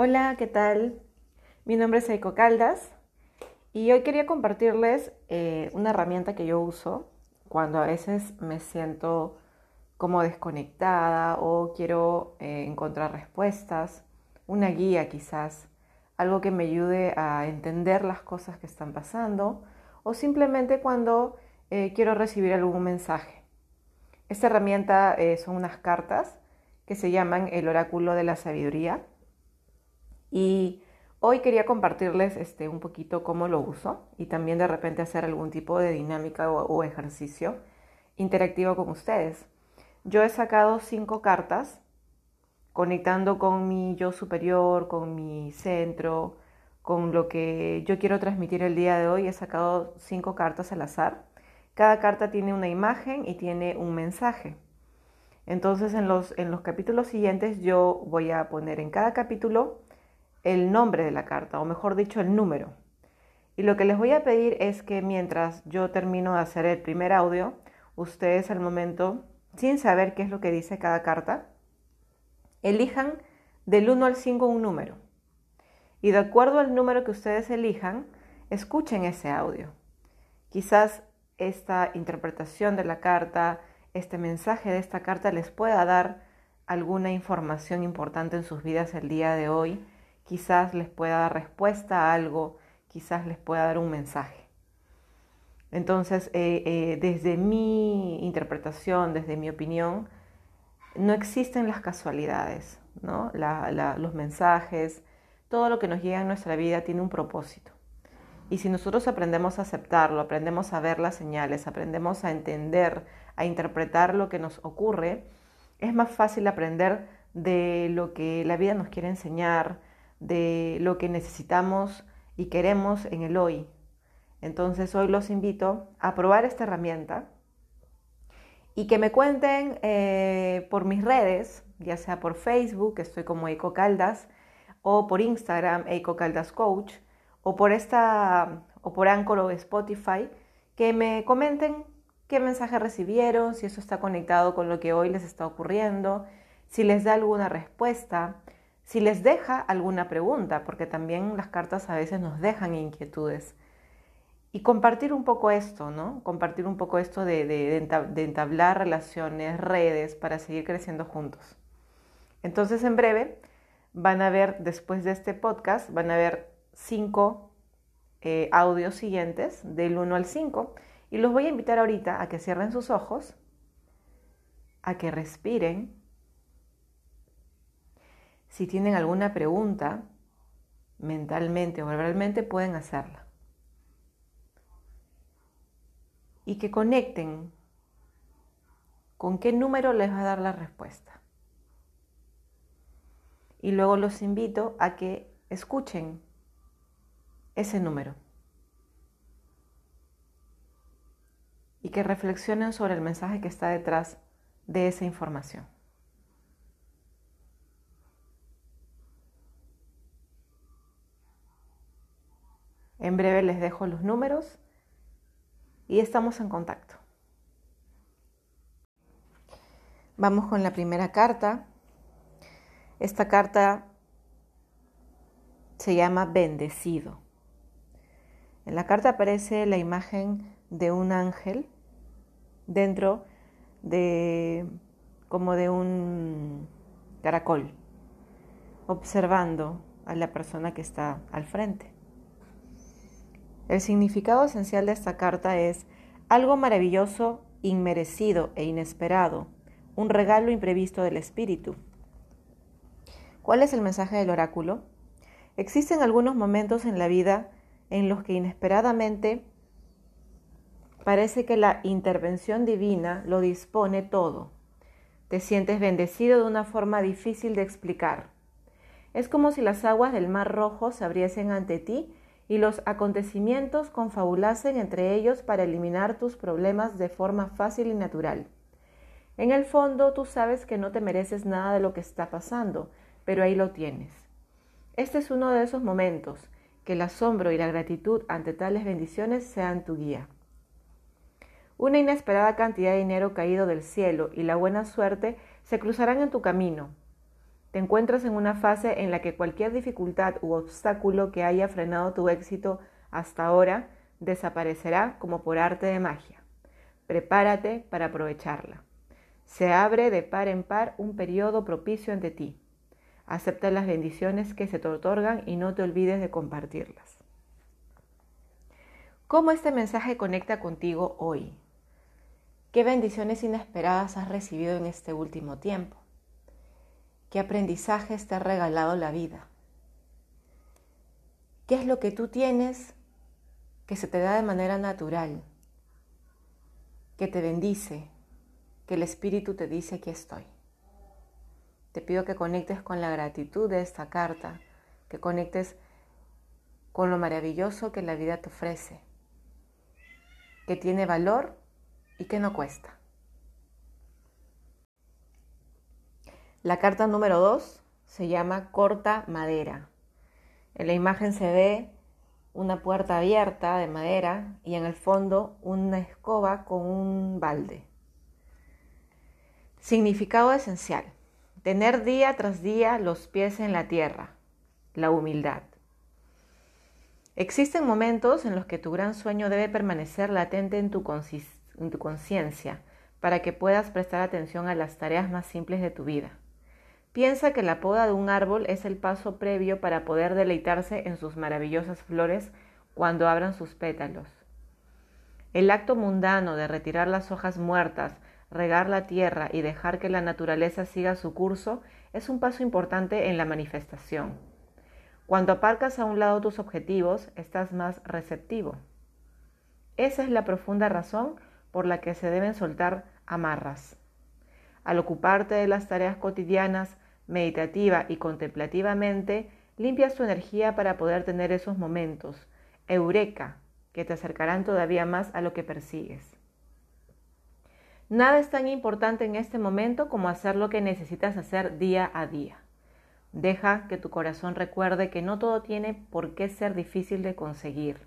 Hola, ¿qué tal? Mi nombre es Eiko Caldas y hoy quería compartirles eh, una herramienta que yo uso cuando a veces me siento como desconectada o quiero eh, encontrar respuestas, una guía quizás, algo que me ayude a entender las cosas que están pasando o simplemente cuando eh, quiero recibir algún mensaje. Esta herramienta son unas cartas que se llaman el oráculo de la sabiduría y hoy quería compartirles este, un poquito cómo lo uso y también de repente hacer algún tipo de dinámica o, ejercicio interactivo con ustedes. Yo he sacado cinco cartas conectando con mi yo superior, con mi centro, con lo que yo quiero transmitir el día de hoy. He sacado cinco cartas al azar. Cada carta tiene una imagen y tiene un mensaje. Entonces en los, en los capítulos siguientes yo voy a poner en cada capítulo el nombre de la carta, o mejor dicho, el número. Y lo que les voy a pedir es que mientras yo termino de hacer el primer audio, ustedes al momento, sin saber qué es lo que dice cada carta, elijan del 1 al 5 un número. Y de acuerdo al número que ustedes elijan, escuchen ese audio. Quizás esta interpretación de la carta, este mensaje de esta carta les pueda dar alguna información importante en sus vidas el día de hoy quizás les pueda dar respuesta a algo, quizás les pueda dar un mensaje. Entonces, eh, eh, desde mi interpretación, desde mi opinión, no existen las casualidades, ¿no? los mensajes, todo lo que nos llega en nuestra vida tiene un propósito. Y si nosotros aprendemos a aceptarlo, aprendemos a ver las señales, aprendemos a entender, a interpretar lo que nos ocurre, es más fácil aprender de lo que la vida nos quiere enseñar, de lo que necesitamos y queremos en el hoy. Entonces hoy los invito a probar esta herramienta y que me cuenten eh, por mis redes, ya sea por Facebook, estoy como Eco Caldas, o por Instagram, Eco Caldas Coach, o por esta, o por Anchor o Spotify, que me comenten qué mensaje recibieron, si eso está conectado con lo que hoy les está ocurriendo, si les da alguna respuesta, si les deja alguna pregunta, porque también las cartas a veces nos dejan inquietudes. Y compartir un poco esto, ¿no? Compartir un poco esto de, entablar relaciones, redes, para seguir creciendo juntos. Entonces, en breve, van a ver, después de este podcast, van a ver cinco eh, audios siguientes, del 1 al 5, y los voy a invitar ahorita a que cierren sus ojos, a que respiren si tienen alguna pregunta, mentalmente o verbalmente, pueden hacerla. Y que conecten con qué número les va a dar la respuesta. Y luego los invito a que escuchen ese número. Y que reflexionen sobre el mensaje que está detrás de esa información. En breve les dejo los números y estamos en contacto. Vamos con la primera carta. Esta carta se llama bendecido. En la carta aparece la imagen de un ángel dentro de como de un caracol, observando a la persona que está al frente. El significado esencial de esta carta es algo maravilloso, inmerecido e inesperado, un regalo imprevisto del espíritu. ¿Cuál es el mensaje del oráculo? Existen algunos momentos en la vida en los que inesperadamente parece que la intervención divina lo dispone todo. Te sientes bendecido de una forma difícil de explicar. Es como si las aguas del Mar Rojo se abriesen ante ti y los acontecimientos confabulasen entre ellos para eliminar tus problemas de forma fácil y natural. En el fondo tú sabes que no te mereces nada de lo que está pasando, pero ahí lo tienes. Este es uno de esos momentos, que el asombro y la gratitud ante tales bendiciones sean tu guía. Una inesperada cantidad de dinero caído del cielo y la buena suerte se cruzarán en tu camino. Te encuentras en una fase en la que cualquier dificultad u obstáculo que haya frenado tu éxito hasta ahora desaparecerá como por arte de magia. Prepárate para aprovecharla. Se abre de par en par un periodo propicio ante ti. Acepta las bendiciones que se te otorgan y no te olvides de compartirlas. ¿Cómo este mensaje conecta contigo hoy? ¿Qué bendiciones inesperadas has recibido en este último tiempo? ¿Qué aprendizajes te ha regalado la vida? ¿Qué es lo que tú tienes que se te da de manera natural? Que te bendice, que el Espíritu te dice aquí estoy. Te pido que conectes con la gratitud de esta carta, que conectes con lo maravilloso que la vida te ofrece, que tiene valor y que no cuesta. La carta número 2 se llama corta madera. En la imagen se ve una puerta abierta de madera y en el fondo una escoba con un balde. Significado esencial. Tener día tras día los pies en la tierra. La humildad. Existen momentos en los que tu gran sueño debe permanecer latente en tu conciencia para que puedas prestar atención a las tareas más simples de tu vida. Piensa que la poda de un árbol es el paso previo para poder deleitarse en sus maravillosas flores cuando abran sus pétalos. El acto mundano de retirar las hojas muertas, regar la tierra y dejar que la naturaleza siga su curso es un paso importante en la manifestación. Cuando aparcas a un lado tus objetivos, estás más receptivo. Esa es la profunda razón por la que se deben soltar amarras. Al ocuparte de las tareas cotidianas, meditativa y contemplativamente, limpias tu energía para poder tener esos momentos, eureka, que te acercarán todavía más a lo que persigues. Nada es tan importante en este momento como hacer lo que necesitas hacer día a día. Deja que tu corazón recuerde que no todo tiene por qué ser difícil de conseguir,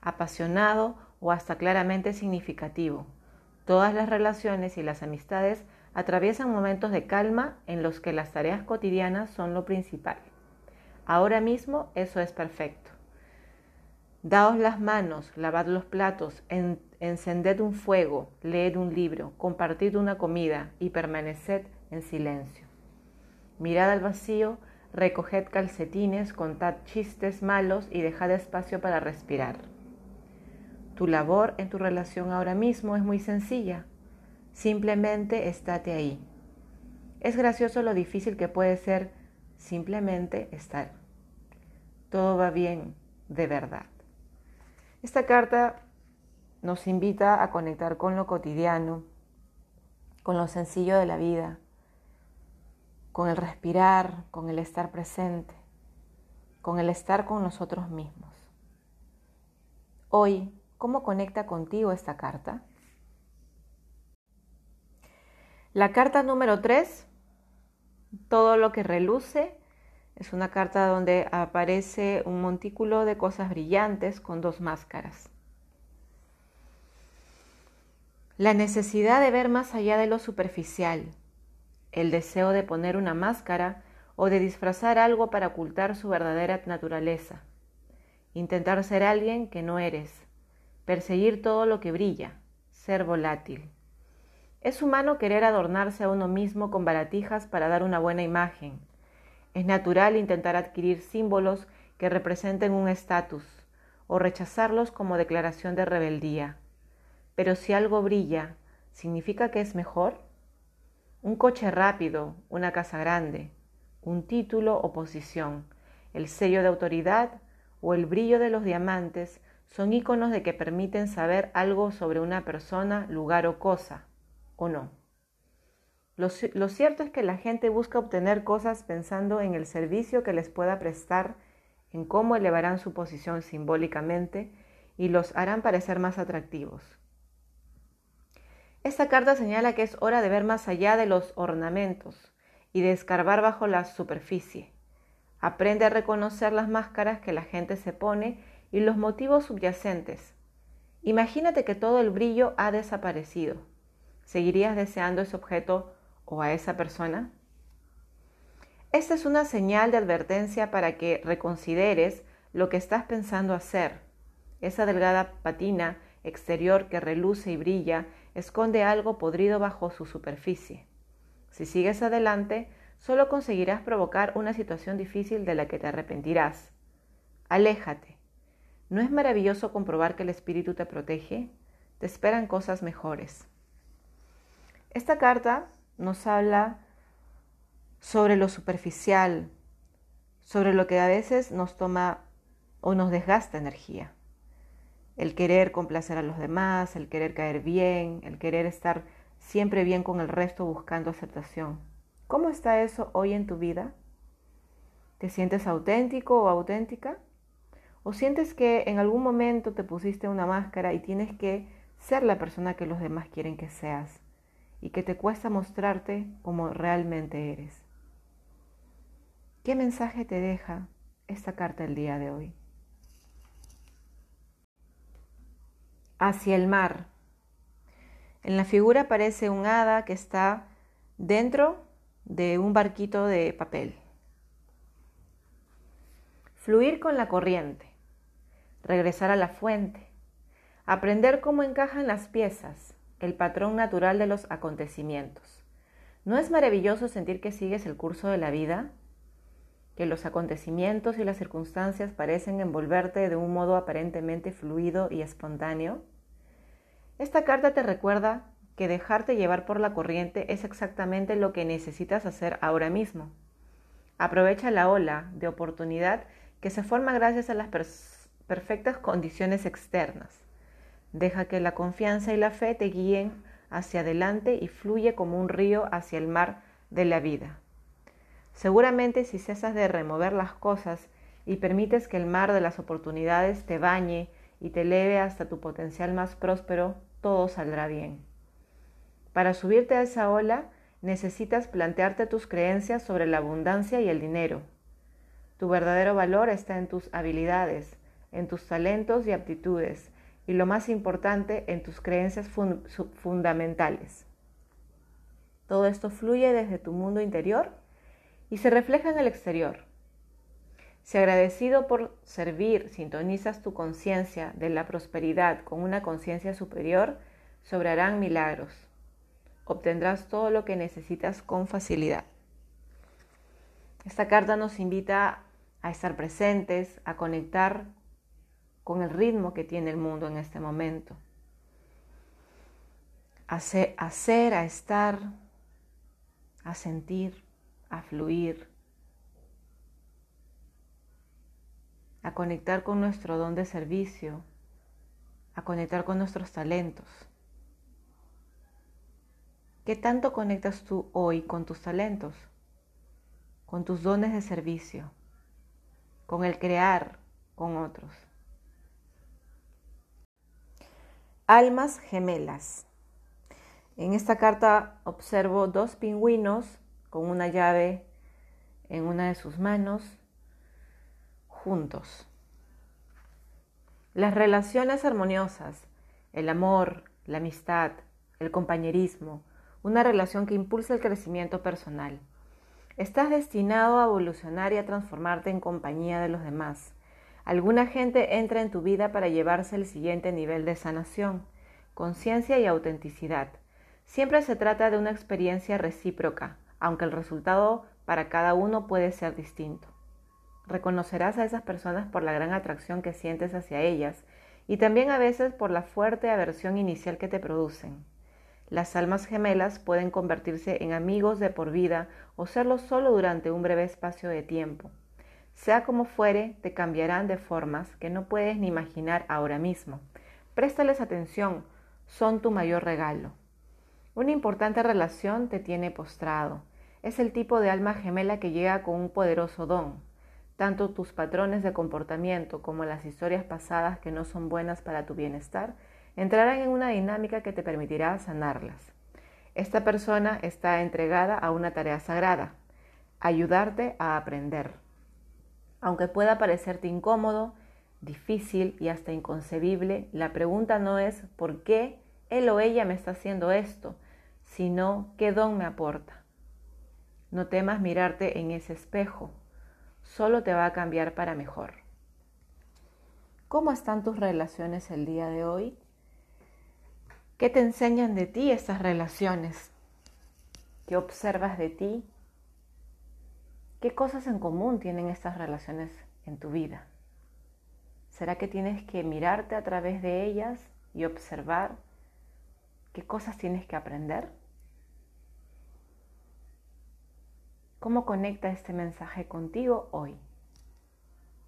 apasionado o hasta claramente significativo. Todas las relaciones y las amistades atraviesan momentos de calma en los que las tareas cotidianas son lo principal. Ahora mismo eso es perfecto. Daos las manos, lavad los platos, encended un fuego, leed un libro, compartid una comida y permaneced en silencio. Mirad al vacío, recoged calcetines, contad chistes malos y dejad espacio para respirar. Tu labor en tu relación ahora mismo es muy sencilla. Simplemente estate ahí. Es gracioso lo difícil que puede ser simplemente estar. Todo va bien, de verdad. Esta carta nos invita a conectar con lo cotidiano, con lo sencillo de la vida, con el respirar, con el estar presente, con el estar con nosotros mismos. Hoy, ¿cómo conecta contigo esta carta? La carta número 3, todo lo que reluce, es una carta donde aparece un montículo de cosas brillantes con dos máscaras. La necesidad de ver más allá de lo superficial, el deseo de poner una máscara o de disfrazar algo para ocultar su verdadera naturaleza, intentar ser alguien que no eres, perseguir todo lo que brilla, ser volátil. Es humano querer adornarse a uno mismo con baratijas para dar una buena imagen. Es natural intentar adquirir símbolos que representen un estatus o rechazarlos como declaración de rebeldía. Pero si algo brilla, ¿significa que es mejor? Un coche rápido, una casa grande, un título o posición, el sello de autoridad o el brillo de los diamantes son íconos de que permiten saber algo sobre una persona, lugar o cosa o no. Lo, lo, cierto es que la gente busca obtener cosas pensando en el servicio que les pueda prestar, en cómo elevarán su posición simbólicamente y los harán parecer más atractivos. Esta carta señala que es hora de ver más allá de los ornamentos y de escarbar bajo la superficie. Aprende a reconocer las máscaras que la gente se pone y los motivos subyacentes. Imagínate que todo el brillo ha desaparecido ¿Seguirías deseando ese objeto o a esa persona? Esta es una señal de advertencia para que reconsideres lo que estás pensando hacer. Esa delgada patina exterior que reluce y brilla esconde algo podrido bajo su superficie. Si sigues adelante, solo conseguirás provocar una situación difícil de la que te arrepentirás. Aléjate. ¿No es maravilloso comprobar que el Espíritu te protege? Te esperan cosas mejores. Esta carta nos habla sobre lo superficial, sobre lo que a veces nos toma o nos desgasta energía. El querer complacer a los demás, el querer caer bien, el querer estar siempre bien con el resto buscando aceptación. ¿Cómo está eso hoy en tu vida? ¿Te sientes auténtico o auténtica? ¿O sientes que en algún momento te pusiste una máscara y tienes que ser la persona que los demás quieren que seas y que te cuesta mostrarte como realmente eres? ¿Qué mensaje te deja esta carta el día de hoy? Hacia el mar. En la figura aparece un hada que está dentro de un barquito de papel. Fluir con la corriente. Regresar a la fuente. Aprender cómo encajan las piezas, el patrón natural de los acontecimientos. ¿No es maravilloso sentir que sigues el curso de la vida? que los acontecimientos y las circunstancias parecen envolverte de un modo aparentemente fluido y espontáneo? Esta carta te recuerda que dejarte llevar por la corriente es exactamente lo que necesitas hacer ahora mismo. Aprovecha la ola de oportunidad que se forma gracias a las perfectas condiciones externas. Deja que la confianza y la fe te guíen hacia adelante y fluye como un río hacia el mar de la vida. Seguramente si cesas de remover las cosas y permites que el mar de las oportunidades te bañe y te eleve hasta tu potencial más próspero, todo saldrá bien. Para subirte a esa ola, necesitas plantearte tus creencias sobre la abundancia y el dinero. Tu verdadero valor está en tus habilidades, en tus talentos y aptitudes, y lo más importante, en tus creencias fundamentales. Todo esto fluye desde tu mundo interior y se refleja en el exterior. Si agradecido por servir sintonizas tu conciencia de la prosperidad con una conciencia superior, sobrarán milagros. Obtendrás todo lo que necesitas con facilidad. Esta carta nos invita a estar presentes, a conectar con el ritmo que tiene el mundo en este momento. A ser, a, a estar, a sentir a fluir, a conectar con nuestro don de servicio, a conectar con nuestros talentos. ¿Qué tanto conectas tú hoy con tus talentos, con tus dones de servicio, con el crear con otros? Almas gemelas. En esta carta observo dos pingüinos con una llave en una de sus manos, juntos. Las relaciones armoniosas, el amor, la amistad, el compañerismo, una relación que impulsa el crecimiento personal. Estás destinado a evolucionar y a transformarte en compañía de los demás. Alguna gente entra en tu vida para llevarse al siguiente nivel de sanación, conciencia y autenticidad. Siempre se trata de una experiencia recíproca, aunque el resultado para cada uno puede ser distinto. Reconocerás a esas personas por la gran atracción que sientes hacia ellas y también a veces por la fuerte aversión inicial que te producen. Las almas gemelas pueden convertirse en amigos de por vida o serlo solo durante un breve espacio de tiempo. Sea como fuere, te cambiarán de formas que no puedes ni imaginar ahora mismo. Préstales atención, son tu mayor regalo. Una importante relación te tiene postrado. Es el tipo de alma gemela que llega con un poderoso don. Tanto tus patrones de comportamiento como las historias pasadas que no son buenas para tu bienestar entrarán en una dinámica que te permitirá sanarlas. Esta persona está entregada a una tarea sagrada, ayudarte a aprender. Aunque pueda parecerte incómodo, difícil y hasta inconcebible, la pregunta no es ¿por qué él o ella me está haciendo esto? sino qué don me aporta. No temas mirarte en ese espejo, solo te va a cambiar para mejor. ¿Cómo están tus relaciones el día de hoy? ¿Qué te enseñan de ti estas relaciones? ¿Qué observas de ti? ¿Qué cosas en común tienen estas relaciones en tu vida? ¿Será que tienes que mirarte a través de ellas y observar qué cosas tienes que aprender? ¿Cómo conecta este mensaje contigo hoy?